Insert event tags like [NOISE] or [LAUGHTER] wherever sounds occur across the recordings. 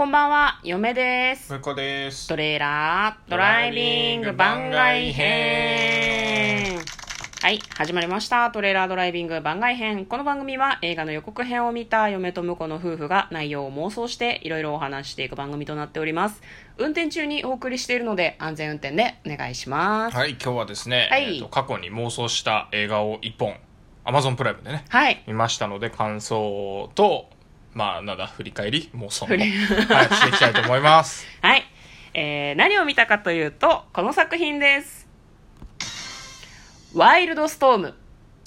こんばんは、嫁です。むこですトレーラードライビング番外編。はい、始まりました。トレーラードライビング番外編。この番組は映画の予告編を見た嫁と婿の夫婦が内容を妄想していろいろお話ししていく番組となっております。運転中にお送りしているので安全運転でお願いします。はい今日はですね、はいえーと過去に妄想した映画を一本 Amazon プライムでねはい。見ましたので感想とまあなんだ振り返り妄想の、[LAUGHS] はい、していきたいと思います [LAUGHS] はい。えー、何を見たかというと、この作品です。ワイルドストーム。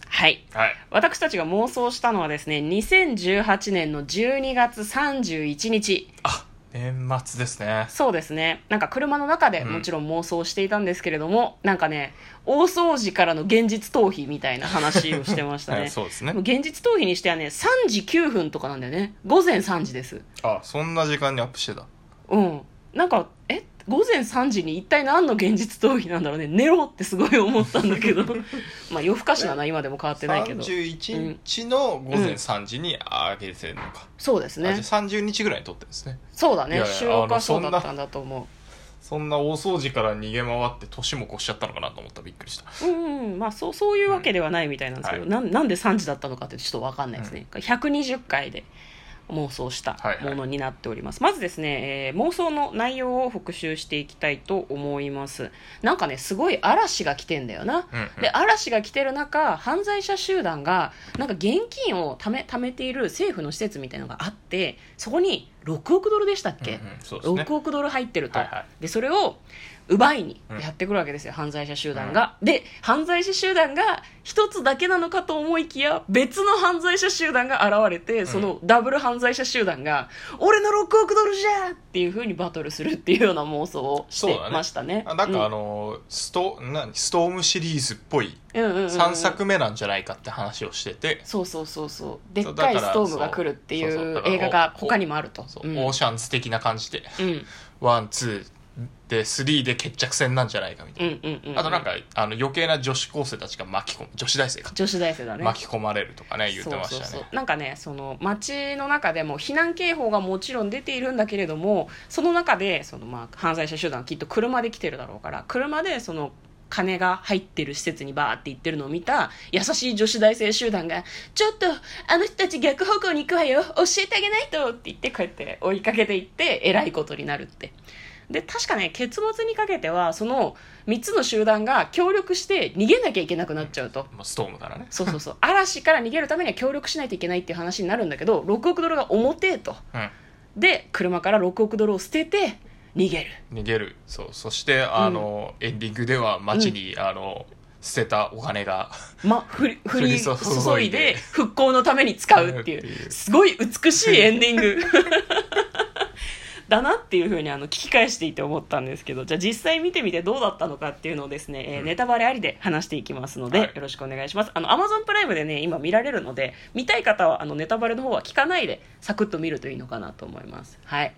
はい。はい私たちが妄想したのはですね、2018年の12月31日。あ年末ですねそうですね。なんか車の中でうんもちろん妄想していたんですけれども、なんかね、大掃除からの現実逃避みたいな話をしてましたはね。い [LAUGHS] そうですね現実逃避にしてはね、3時9分とかなんだよね。午前3時です。あそんな時間にアップしてたうん。なんか、え？午前3時に一体何の現実逃避なんだろうね。寝ろってすごい思ったんだけど。[LAUGHS] まあ夜更かしだな、今でも変わってないけど。31日の午前3時に上げてるのか、そうですねあじゃあ。30日ぐらいに撮ってるんですねそうだね。収録はそうだったんだと思 [LAUGHS] そんな大掃除から逃げ回って年も越しちゃったのかなと思ったらびっくりしたう。うんうん。まあそう、そういうわけではないみたいなんですけど、はいなんなんで3時だったのかってちょっとわかんないですね。120回で妄想したはいはいものになっております。まずですね、えー妄想の内容を復習していきたいと思います。なんかね、すごい嵐が来てんだよな。うんうんで嵐が来てる中犯罪者集団がなんか現金をため貯めている政府の施設みたいなのがあってそこに6億ドルでしたっけ、うんうんね。6億ドル入ってると、はいはい。でそれを奪いにやってくるわけですよ、犯罪者集団が、で犯罪者集団が一つだけなのかと思いきや別の犯罪者集団が現れてそのダブル犯罪者集団が「俺の6億ドルじゃ!」っていうふうにバトルするっていうような妄想をしてましたね。あなんかあの、スト何？ストームシリーズっぽいうんうんうんうん3作目なんじゃないかって話をしてて、そうそうそうそう。でっかいストームが来るっていそう映画が他にもあると。そううん。オーシャンズ的な感じで。うん。ワンツーで3で決着戦なんじゃないかみたいな、あとなんかあの余計な女子高生たちが巻き込む。女子大生か、女子大生だね。巻き込まれるとかね言ってましたね。そうそうそう。なんかねその街の中でも避難警報がもちろん出ているんだけれどもその中でそのまあ犯罪者集団はきっと車で来てるだろうから車でその金が入ってる施設にバーって行ってるのを見た優しい女子大生集団が「ちょっとあの人たち逆方向に行くわよ。教えてあげないと」って言ってこうやって追いかけていってえらいことになるって。で確かね結末にかけてはその3つの集団が協力して逃げなきゃいけなくなっちゃうと。もうストームからね。そうそうそう。嵐から逃げるためには協力しないといけないっていう話になるんだけど6億ドルが重てえと。うん。で車から6億ドルを捨てて逃げる。逃げる。そう。そしてあの、エンディングでは街に、あの捨てたお金が [LAUGHS] ま、[LAUGHS] 振り降り注いで復興のために使うっていう。うすごい美しいエンディング。[LAUGHS] だなっていうふうにあの聞き返していて思ったんですけどじゃあ実際見てみてどうだったのかっていうのをですね、えーネタバレありで話していきますので、はい。よろしくお願いします。あの Amazon プライムでね今見られるので見たい方はあのネタバレの方は聞かないでサクッと見るといいのかなと思います。はい。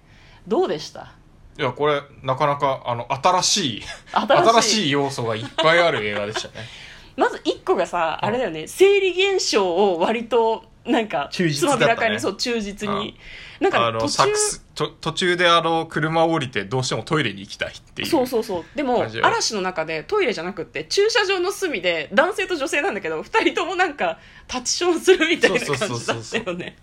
どうでした？いやこれなかなかあの新しい新しい。い要素がいっぱいある映画でしたね。[LAUGHS] まず一個がさ、あれだよね生理現象を割となんか忠実だったね。つまびらかにそう忠実に、なんかあのね途中途中であの車を降りてどうしてもトイレに行きたいっていうそうそうそう。でも嵐の中でトイレじゃなくって駐車場の隅で男性と女性なんだけど二人ともなんかタッチションするみたいな感そうそうじだそうそう。ったよね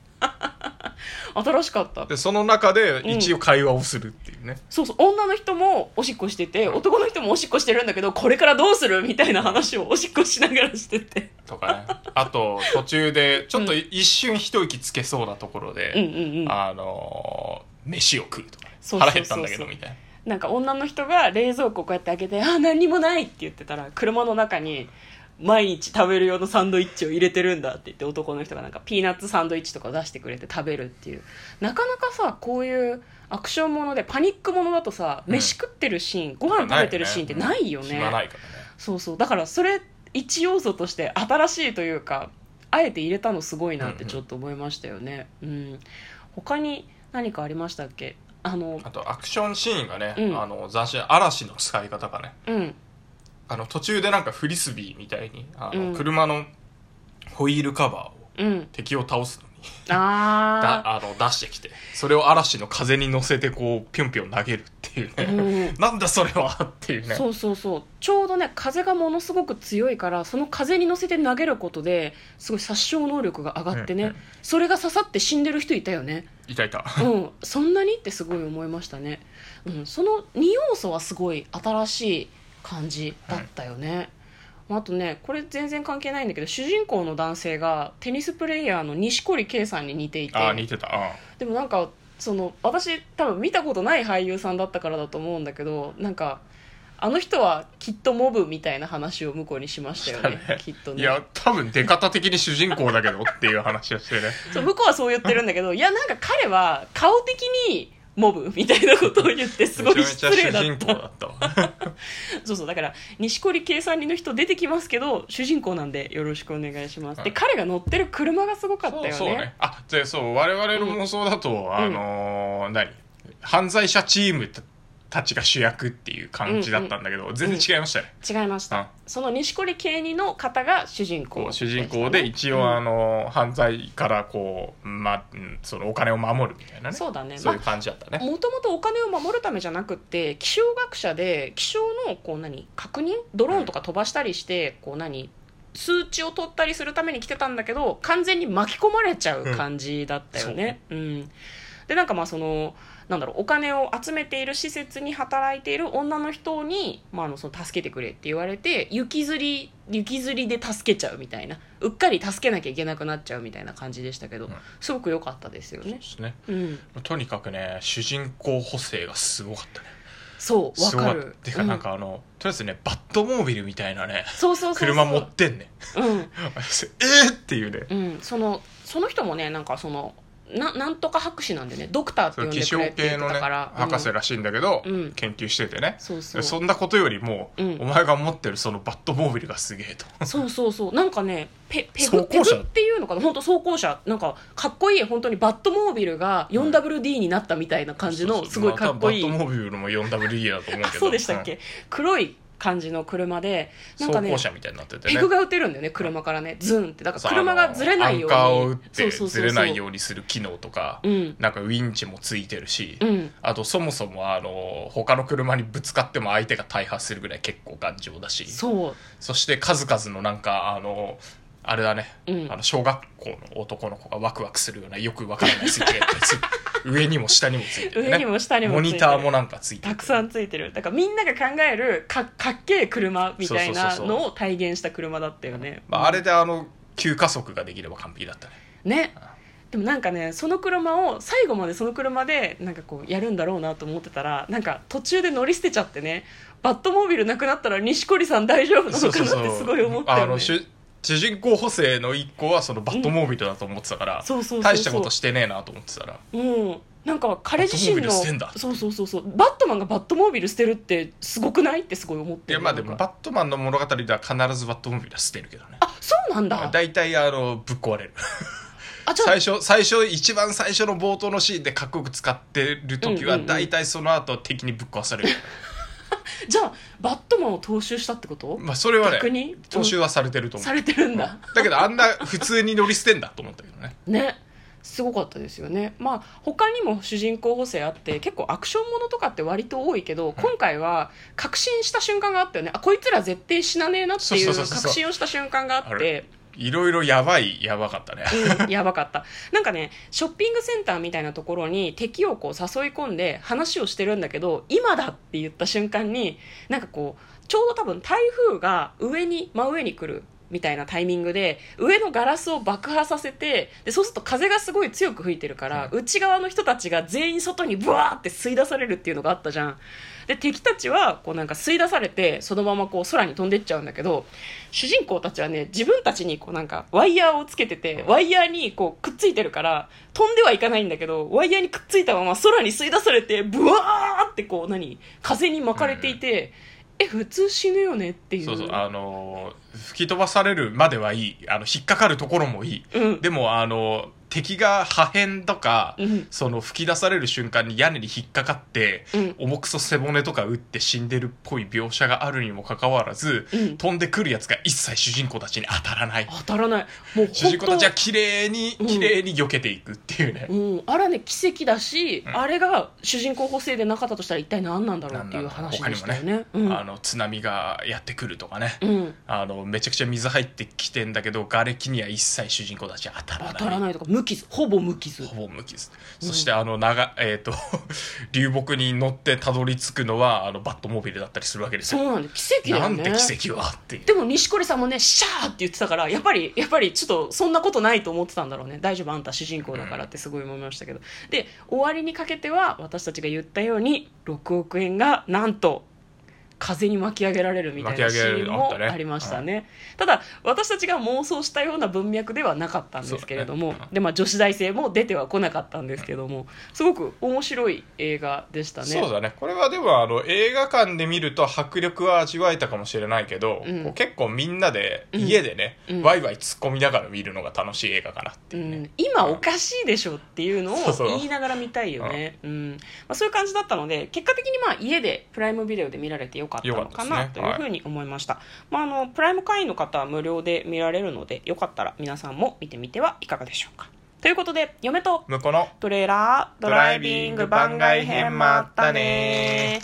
[LAUGHS] 新しかった。でその中で一応会話をするっていうね、そうそう。女の人もおしっこしてて男の人もおしっこしてるんだけどこれからどうするみたいな話をおしっこしながらしてて。とかね。あと途中でちょっと一瞬一息つけそうなところで、うんうんうん。あのー飯を食うとか腹減ったんだけどみたいな。なんか女の人が冷蔵庫をこうやって開けて「あ何にもない」って言ってたら車の中に毎日食べる用のサンドイッチを入れてるんだって言って男の人がなんかピーナッツサンドイッチとかを出してくれて食べるっていう。なかなかさこういうアクションものでパニックものだとさうん。飯食ってるシーン、ご飯食べてるシーンってないよね。ね。そうそう。だからそれ一要素として新しいというかあえて入れたのすごいなってちょっと思いましたよね。うん、他に何かありましたっけ？あのあとアクションシーンがね、うん。あの斬新嵐の使い方がね。うんあの途中でなんかフリスビーみたいにあの、うん。車のホイールカバーをうん。敵を倒すのにあ [LAUGHS] だあの出してきてそれを嵐の風に乗せてこうぴょんぴょん投げるっていうあ、うね、ん、なんだそれはっていうね。そうそうそう。ちょうどね風がものすごく強いからその風に乗せて投げることですごい殺傷能力が上がってね、うんうんそれが刺さって死んでる人いたよね。いたいた。うん。そんなに？ってすごい思いましたね、うん、その2要素はすごい新しい感じだったよね、あとねこれ全然関係ないんだけど主人公の男性がテニスプレーヤーの錦織圭さんに似ていて。ああ似てた。あでもなんかその私多分見たことない俳優さんだったからだと思うんだけどなんかあの人はきっとモブみたいな話を向こうにしましたよね。ね。きっとね。いや多分出方的に主人公だけどっていう話をしてね。そう向こうはそう言ってるんだけどいやなんか彼は顔的にモブみたいなことを言ってすごい失礼だった。そうそうだから錦織圭さんの人出てきますけど主人公なんでよろしくお願いします、ではい。彼が乗ってる車がすごかったよね。そうそうね。あでそう我々の妄想だと、あのー何？犯罪者チームたちが主役っていう感じだったんだけど、全然違いましたね、違いました、うん。その錦織圭にの方が主人公。こう主人公で一応、うん。あの犯罪からこう、まうんそのお金を守るみたいなね。そうだね。そういう感じだったね、もともとお金を守るためじゃなくって気象学者で気象のこう何確認？ドローンとか飛ばしたりしてこう何数値を取ったりするために来てたんだけど完全に巻き込まれちゃう感じだったよね。うんでなんかまあそのなんだろうお金を集めている施設に働いている女の人に、まあ、あのその助けてくれって言われて雪吊り雪吊りで助けちゃうみたいな。うっかり助けなきゃいけなくなっちゃうみたいな感じでしたけど、うん。すごく良かったですよね。ですね。うん、とにかくね主人公補正がすごかったね。そうわかる。てかなんかあの、とりあえずねバットモービルみたいなねそうそう車持ってんねうん。[LAUGHS] えーっていうね。うん、そのその人もねなんかそのななんとか博士なんでねドクターって呼んでくれって言ねたから、うん博士らしいんだけど、うん。研究しててね。そうそう。そんなことよりも、うん。お前が持ってるそのバットモービルがすげえと。そうそうそう。なんかねペペグペグっていうのかな？本当装甲車。なんかかっこいい本当にバットモービルが 4WD になったみたいな感じのすごいかっこいい。まバットモービルも 4WD だと思うけど。あそうでしたっけ、黒い感じの車でうんなんかね車みたいになっててね。ペグが打てるんだよね車からね。ズンって。だから車がずれないように。アンカーを打ってずれないようにする機能とか、うん。なんかウィンチもついてるし、うん。あとそもそもあの他の車にぶつかっても相手が大破するぐらい結構頑丈だし。そう。そして数々のなんかあのあれだね、うん。あの小学校の男の子がワクワクするようなよくわからないスイッチがいっぱいついてる上にも下にもついてる、ね、上にも下にもモニターもなんかついてる。たくさんついてる。だからみんなが考えるかかっけえ車みたいなそうそうそうそう。のを体現した車だったよね、まあ、あれであの急加速ができれば完璧だったね。ね。でもなんかねその車を最後までその車でなんかこうやるんだろうなと思ってたらなんか途中で乗り捨てちゃってねバットモービルなくなったら錦織さん大丈夫なのかなってすごい思ったよね。あの主主人公補正の一個はそのバットモービルだと思ってたから、大したことしてねえなと思ってたら。うん。なんか彼自身のそうそうそうそう。バットマンがバットモービル捨てるってすごくないってすごい思ってる。いやまあでもバットマンの物語では必ずバットモービルは捨てるけどね。あそうなんだ。大体あのぶっ壊れる。[LAUGHS] 最初最初一番最初の冒頭のシーンでかっこよく使ってる時はうんうんうん。大体その後敵にぶっ壊される、[LAUGHS] じゃあバットマンを踏襲したってこと？まあそれはね逆に？踏襲はされてると思う。されてるんだ。だけどあんな普通に乗り捨てんだと思ったけどね。[LAUGHS] ね。すごかったですよね。まあ他にも主人公補正あって結構アクションものとかって割と多いけど、今回は確信した瞬間があったよね。あこいつら絶対死なねえなっていそう確信をした瞬間がああって。れいろいろやばいやばかったね。うん、やばかった。なんかねショッピングセンターみたいなところに敵をこう誘い込んで話をしてるんだけど今だって言った瞬間になんかこうちょうど多分台風が上に真上に来るみたいなタイミングで上のガラスを爆破させてでそうすると風がすごい強く吹いてるから、内側の人たちが全員外にブワーって吸い出されるっていうのがあったじゃん。で敵たちはこうなんか吸い出されてそのままこう空に飛んでっちゃうんだけど主人公たちはね自分たちにこうなんかワイヤーをつけててワイヤーにこうくっついてるから飛んではいかないんだけどワイヤーにくっついたまま空に吸い出されてブワーってこう何風に巻かれていて、え普通死ぬよねっていう。そうそうあのー吹き飛ばされるまではいい。あの引っかかるところもいい。うん。でもあの敵が破片とか、うん。その吹き出される瞬間に屋根に引っかかって、うん。重くそ背骨とか打って死んでるっぽい描写があるにもかかわらず、うん。飛んでくるやつが一切主人公たちに当たらない。当たらない。もう主人公たちは本綺麗に、うん。綺麗に避けていくっていうね。当うん、あれはね奇跡だし、うん。あれが主人公補正でなかったとしたら一体何なんだろうっていう話でしたよね。うん。あの津波がやってくるとかね、うん、あのめちゃくちゃ水入ってきてんだけど瓦礫には一切主人公たちは当たらない。当たらないとか無傷ほぼ無傷。ほぼ無傷、そしてあの長えっ、と [LAUGHS] 流木に乗ってたどり着くのはあのバットモビルだったりするわけですよ。そうなんで奇跡だよね。なんて奇跡はって。いうでも錦織さんもねシャーって言ってたからやっぱりやっぱりちょっとそんなことないと思ってたんだろうね。大丈夫あんた主人公だからってすごい思いましたけど、で終わりにかけては私たちが言ったように6億円がなんと風に巻き上げられるみたいなシーンもるありましたね。ただ私たちが妄想したような文脈ではなかったんですけれども、ねでまあ、女子大生も出ては来なかったんですけどもすごく面白い映画でしたね。そうだね。これはでもあの映画館で見ると迫力は味わえたかもしれないけど、うん。結構みんなでうん家でね、うん。ワイワイ突っ込みながら見るのが楽しい映画かなってういうね、ん、今おかしいでしょっていうのを言いながら見たいよね。そういう感じだったので結果的にまあ家でプライムビデオで見られてよかったのかなというふうに思いました、まあ、あのプライム会員の方は無料で見られるのでよかったら皆さんも見てみてはいかがでしょうか。ということで嫁と向こうのトレーラードライビング番外編もあったね